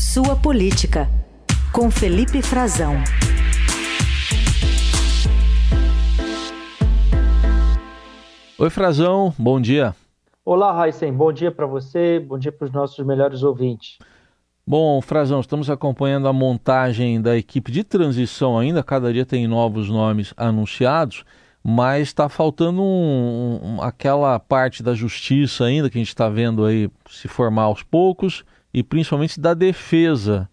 Sua Política, com Felipe Frazão. Oi, Frazão, bom dia. Olá, Raíssen, bom dia para você, bom dia para os nossos melhores ouvintes. Bom, Frazão, estamos acompanhando a montagem da equipe de transição ainda, cada dia tem novos nomes anunciados, mas está faltando um, um, aquela parte da justiça ainda que a gente está vendo aí se formar aos poucos e principalmente da defesa,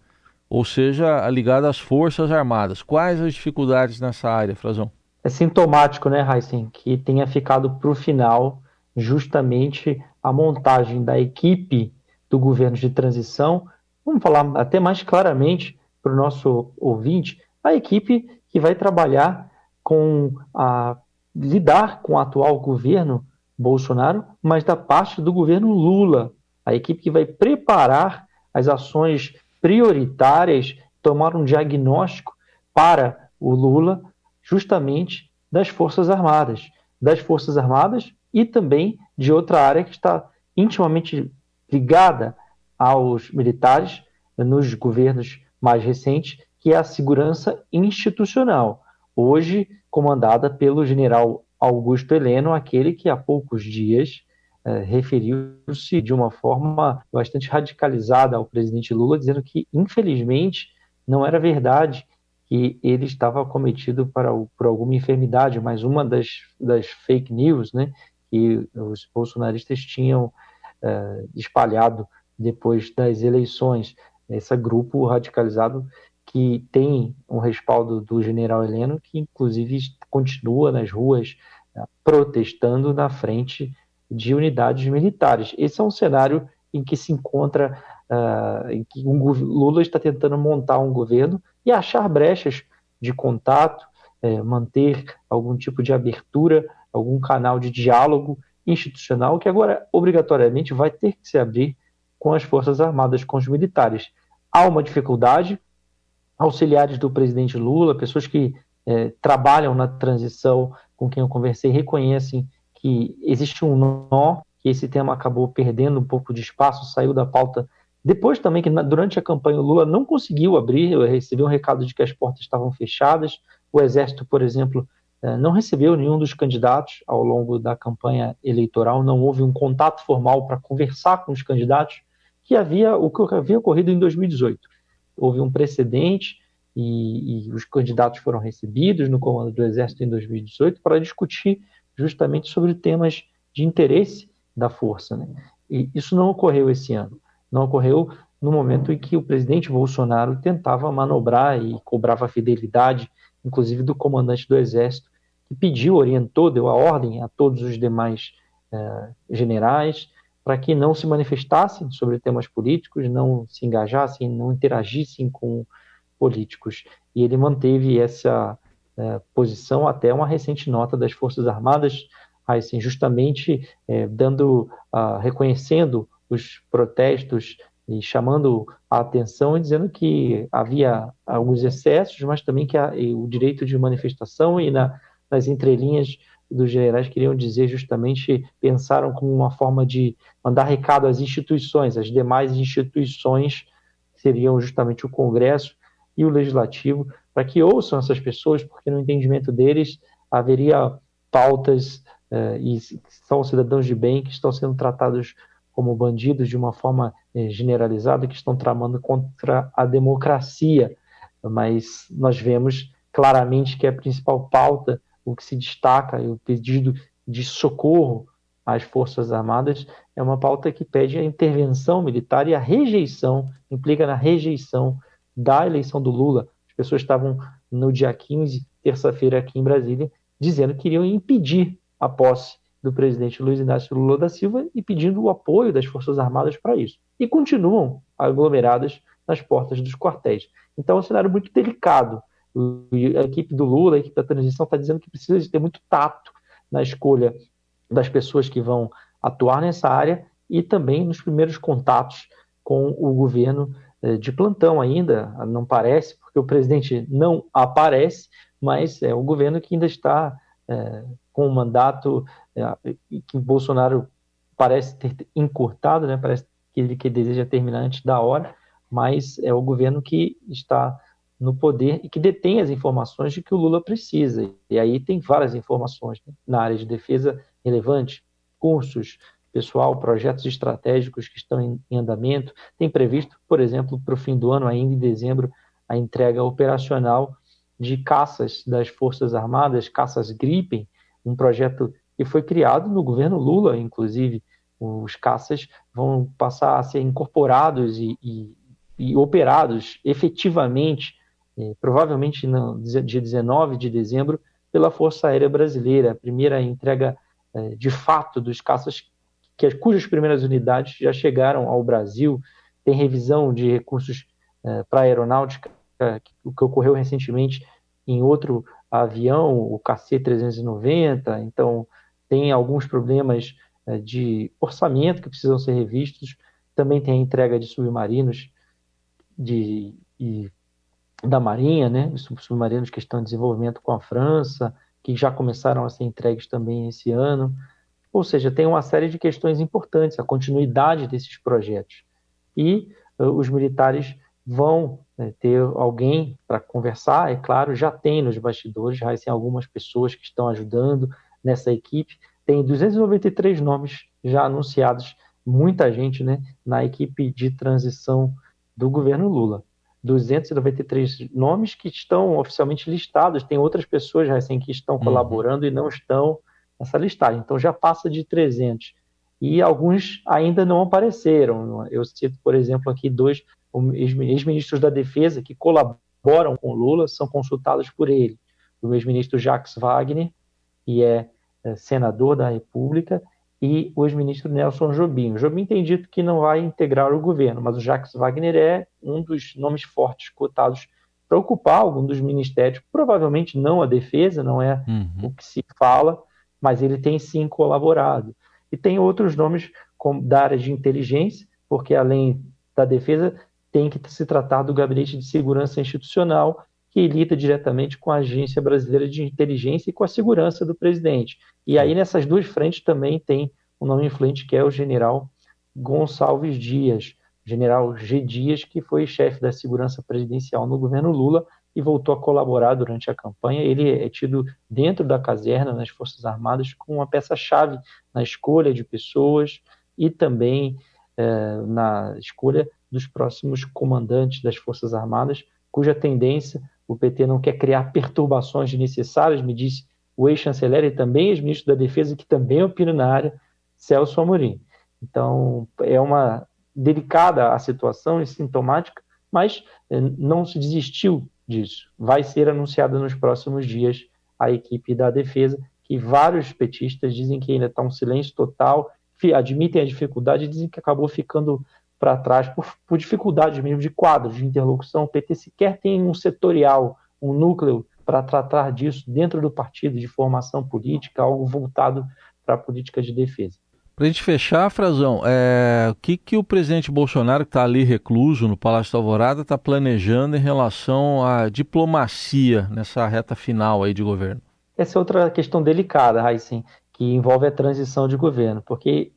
ou seja, ligada às Forças Armadas. Quais as dificuldades nessa área, Frazão? É sintomático, né, Heisen, que tenha ficado para o final justamente a montagem da equipe do governo de transição vamos falar até mais claramente para o nosso ouvinte, a equipe que vai trabalhar com a lidar com o atual governo Bolsonaro, mas da parte do governo Lula, a equipe que vai preparar as ações prioritárias, tomar um diagnóstico para o Lula, justamente das Forças Armadas, das Forças Armadas e também de outra área que está intimamente ligada aos militares nos governos mais recentes, que é a segurança institucional, hoje comandada pelo general Augusto Heleno, aquele que há poucos dias eh, referiu-se de uma forma bastante radicalizada ao presidente Lula, dizendo que, infelizmente, não era verdade que ele estava cometido para, por alguma enfermidade, mas uma das, das fake news né, que os bolsonaristas tinham eh, espalhado depois das eleições, esse grupo radicalizado que tem um respaldo do general Heleno, que inclusive continua nas ruas né, protestando na frente de unidades militares. Esse é um cenário em que se encontra, uh, em que um, Lula está tentando montar um governo e achar brechas de contato, eh, manter algum tipo de abertura, algum canal de diálogo institucional que agora obrigatoriamente vai ter que se abrir com as Forças Armadas, com os militares. Há uma dificuldade, auxiliares do presidente Lula, pessoas que é, trabalham na transição, com quem eu conversei, reconhecem que existe um nó, que esse tema acabou perdendo um pouco de espaço, saiu da pauta. Depois também que durante a campanha o Lula não conseguiu abrir, eu recebi um recado de que as portas estavam fechadas, o Exército, por exemplo, é, não recebeu nenhum dos candidatos ao longo da campanha eleitoral, não houve um contato formal para conversar com os candidatos, que havia o que havia ocorrido em 2018. Houve um precedente e, e, os candidatos foram recebidos no comando do Exército em 2018 para discutir justamente sobre temas de interesse da força. Né? E isso não ocorreu esse ano. Não ocorreu no momento em que o presidente Bolsonaro tentava manobrar e cobrava fidelidade, inclusive do comandante do Exército, que pediu, orientou, deu a ordem a todos os demais eh, generais para que não se manifestassem sobre temas políticos, não se engajassem, não interagissem com políticos. E ele manteve essa é, posição até uma recente nota das Forças Armadas, justamente é, dando, uh, reconhecendo os protestos e chamando a atenção e dizendo que havia alguns excessos, mas também que o direito de manifestação e na, nas entrelinhas dos generais queriam dizer justamente, pensaram como uma forma de mandar recado às instituições, as demais instituições, seriam justamente o Congresso e o Legislativo, para que ouçam essas pessoas, porque no entendimento deles haveria pautas eh, e são cidadãos de bem que estão sendo tratados como bandidos de uma forma eh, generalizada, que estão tramando contra a democracia. Mas nós vemos claramente que a principal pauta o que se destaca, o pedido de socorro às Forças Armadas, é uma pauta que pede a intervenção militar e a rejeição, implica na rejeição da eleição do Lula. As pessoas estavam no dia 15, terça-feira, aqui em Brasília, dizendo que iriam impedir a posse do presidente Luiz Inácio Lula da Silva e pedindo o apoio das Forças Armadas para isso. E continuam aglomeradas nas portas dos quartéis. Então é um cenário muito delicado a equipe do Lula, a equipe da transição, está dizendo que precisa de ter muito tato na escolha das pessoas que vão atuar nessa área e também nos primeiros contatos com o governo de plantão ainda, não parece, porque o presidente não aparece, mas é o governo que ainda está é, com o mandato é, que Bolsonaro parece ter encurtado, né, parece que ele que deseja terminar antes da hora, mas é o governo que está no poder e que detém as informações de que o Lula precisa. E aí tem várias informações né? na área de defesa relevante, cursos, pessoal, projetos estratégicos que estão em, em andamento. Tem previsto, por exemplo, para o fim do ano, ainda em dezembro, a entrega operacional de caças das Forças Armadas, caças Gripen, um projeto que foi criado no governo Lula, inclusive. Os caças vão passar a ser incorporados e, e, e operados efetivamente, eh, provavelmente no dia 19 de dezembro, pela Força Aérea Brasileira, a primeira entrega eh, de fato dos caças, que, cujas primeiras unidades já chegaram ao Brasil, tem revisão de recursos eh, para aeronáutica, o que ocorreu recentemente em outro avião, o KC-390, então tem alguns problemas é, de orçamento que precisam ser revistos, também tem a entrega de submarinos de, e, da Marinha, né, os submarinos que estão em desenvolvimento com a França, que já começaram a ser entregues também esse ano. Ou seja, tem uma série de questões importantes, a continuidade desses projetos. E uh, os militares vão né, ter alguém para conversar, é claro, já tem nos bastidores, já tem algumas pessoas que estão ajudando nessa equipe, tem 293 nomes já anunciados, muita gente né, na equipe de transição do governo Lula. 293 nomes que estão oficialmente listados, tem outras pessoas recém que estão uhum. colaborando e não estão nessa listagem, então já passa de 300. E alguns ainda não apareceram. Eu cito, por exemplo, aqui dois ex-ministros da Defesa que colaboram com Lula, são consultados por ele. O ex-ministro Jacques Wagner, que é é, senador da República, e o ex-ministro Nelson Jobim. O Jobim tem dito que não vai integrar o governo, mas o Jacques Wagner é um dos nomes fortes cotados para ocupar algum dos ministérios, provavelmente não a defesa, não é uhum. o que se fala, mas ele tem sim colaborado. E tem outros nomes como, da área de inteligência, porque além da defesa, tem que se tratar do Gabinete de Segurança Institucional, que lida diretamente com a Agência Brasileira de Inteligência e com a segurança do presidente. E aí, nessas duas frentes, também tem um nome influente que é o general Gonçalves Dias, general G. Dias, que foi chefe da segurança presidencial no governo Lula e voltou a colaborar durante a campanha. Ele é tido dentro da caserna, nas Forças Armadas, como uma peça-chave na escolha de pessoas e também é, na escolha dos próximos comandantes das Forças Armadas, cuja tendência o PT não quer criar perturbações desnecessárias, me disse o ex-chanceler e também ex-ministro da Defesa, que também opina na área, Celso Amorim. Então, é uma delicada a situação e sintomática, mas eh, não se desistiu disso. Vai ser anunciada nos próximos dias a equipe da defesa, que vários petistas dizem que ainda está um silêncio total, admitem a dificuldade dizem que acabou ficando para trás por, por dificuldades mesmo de quadros de interlocução. O PT sequer tem um setorial, um núcleo para tratar disso dentro do partido de formação política, algo voltado para a política de defesa. Para a gente fechar, Frazão, é, o que, que o presidente Bolsonaro, que está ali recluso no Palácio da Alvorada, está planejando em relação à diplomacia nessa reta final aí de governo? Essa é outra questão delicada, Raíssen, que envolve a transição de governo, porque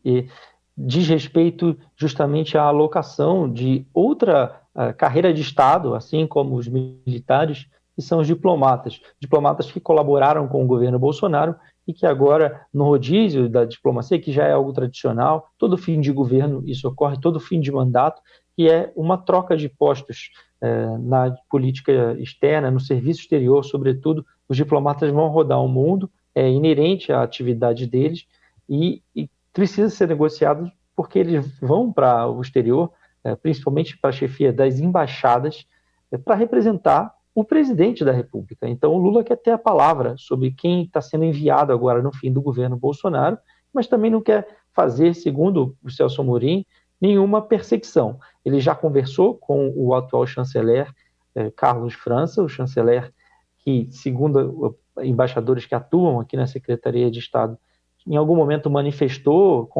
diz respeito justamente à alocação de outra carreira de Estado, assim como os militares, que são os diplomatas. Diplomatas que colaboraram com o governo Bolsonaro e que agora, no rodízio da diplomacia, que já é algo tradicional, todo fim de governo isso ocorre, todo fim de mandato, que é uma troca de postos eh, na política externa, no serviço exterior, sobretudo. Os diplomatas vão rodar o mundo, é inerente à atividade deles, e, e precisa ser negociado porque eles vão para o exterior, é, principalmente para a chefia das embaixadas, é, para representar o presidente da República. Então, o Lula quer ter a palavra sobre quem está sendo enviado agora no fim do governo Bolsonaro, mas também não quer fazer, segundo o Celso Amorim, nenhuma perseguição. Ele já conversou com o atual chanceler eh, Carlos França, o chanceler que, segundo embaixadores que atuam aqui na Secretaria de Estado, em algum momento manifestou,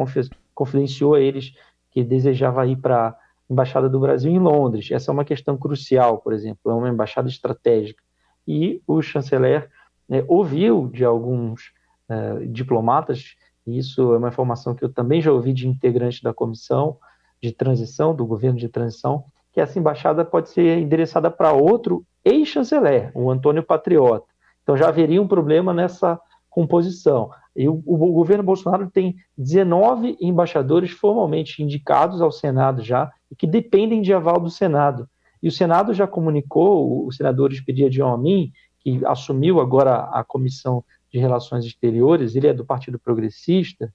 confidenciou a eles que desejava ir para Embaixada do Brasil em Londres. Essa é uma questão crucial, por exemplo, é uma embaixada estratégica. E o chanceler né, ouviu de alguns uh, diplomatas, e isso é uma informação que eu também já ouvi de integrantes da comissão de transição, do governo de transição, que essa embaixada pode ser endereçada para outro ex-chanceler, o Antônio Patriota. Então já haveria um problema nessa composição. O, o, governo Bolsonaro tem 19 embaixadores formalmente indicados ao Senado já e que dependem de aval do Senado. E o Senado já comunicou, o senador Expediente Amin, que assumiu agora a Comissão de Relações Exteriores, ele é do Partido Progressista,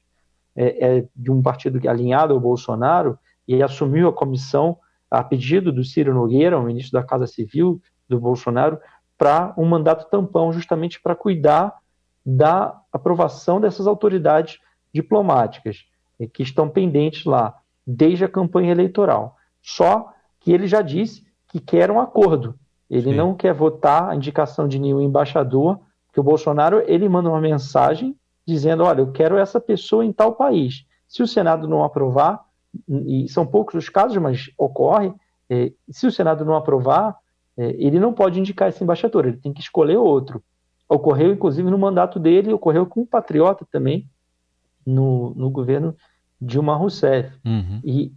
é, é de um partido alinhado ao Bolsonaro, e assumiu a comissão a pedido do Ciro Nogueira, o ministro da Casa Civil do Bolsonaro, para um mandato tampão, justamente para cuidar da aprovação dessas autoridades diplomáticas que estão pendentes lá desde a campanha eleitoral. Só que ele já disse que quer um acordo. Ele Sim. não quer votar a indicação de nenhum embaixador, que o Bolsonaro ele manda uma mensagem dizendo, olha, eu quero essa pessoa em tal país. Se o Senado não aprovar, e são poucos os casos, mas ocorre, é, se o Senado não aprovar, é, ele não pode indicar esse embaixador, ele tem que escolher outro. Ocorreu, inclusive, no mandato dele, ocorreu com um patriota também, no, no governo Dilma Rousseff. Uhum. E,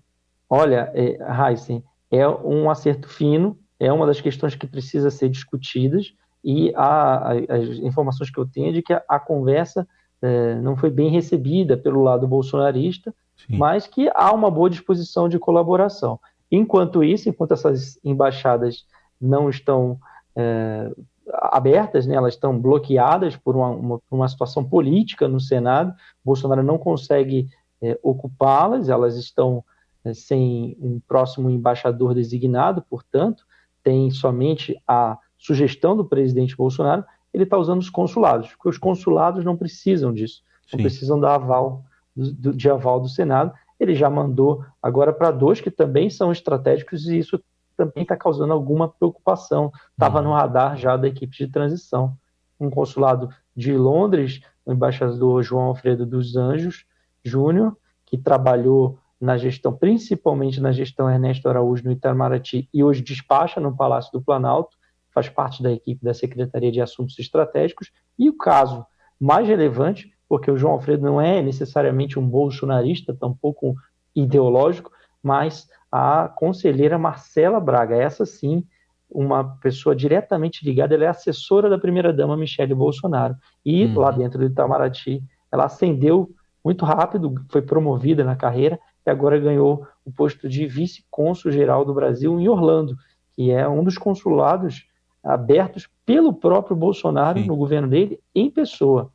olha, é, Heisen, é um acerto fino, é uma das questões que precisa ser discutidas, e a, a, as informações que eu tenho é de que a, a conversa é, não foi bem recebida pelo lado bolsonarista, Sim. mas que há uma boa disposição de colaboração. Enquanto isso, enquanto essas embaixadas não estão é, abertas, né, elas estão bloqueadas por uma, uma, uma, situação política no Senado. Bolsonaro não consegue é, ocupá-las, elas estão é, sem um próximo embaixador designado, portanto, tem somente a sugestão do presidente Bolsonaro. Ele está usando os consulados, porque os consulados não precisam disso, não Sim. precisam da aval do, de aval do Senado. Ele já mandou agora para dois que também são estratégicos e isso também está causando alguma preocupação. Estava no uhum. radar já da equipe de transição. Um consulado de Londres, o embaixador João Alfredo dos Anjos Júnior, que trabalhou na gestão, principalmente na gestão Ernesto Araújo no Itamaraty, e hoje despacha no Palácio do Planalto, faz parte da equipe da Secretaria de Assuntos Estratégicos. E o caso mais relevante, porque o João Alfredo não é necessariamente um bolsonarista, tampouco ideológico, mas a conselheira Marcela Braga, essa sim, uma pessoa diretamente ligada, ela é assessora da primeira-dama Michele Bolsonaro. E uhum. lá dentro do Itamaraty, ela ascendeu muito rápido, foi promovida na carreira e agora ganhou o posto de vice-cônsul geral do Brasil em Orlando, que é um dos consulados abertos pelo próprio Bolsonaro Sim. no governo dele, em pessoa,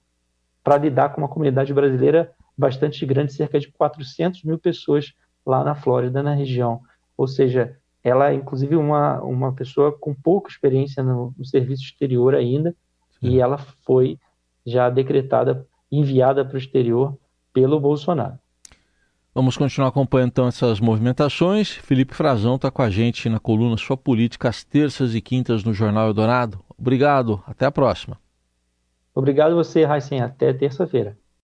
para lidar com uma comunidade brasileira bastante grande, cerca de 400 mil pessoas lá na Flórida, na região. Ou seja, ela é inclusive uma, uma pessoa com pouca experiência no, no serviço exterior ainda, Sim. e ela foi já decretada, enviada para o exterior pelo Bolsonaro. Vamos continuar acompanhando então essas movimentações. Felipe Frazão está com a gente na coluna Sua Política às terças e quintas no Jornal Eldorado. Obrigado, até a próxima. Obrigado você, Raicen. Até terça-feira.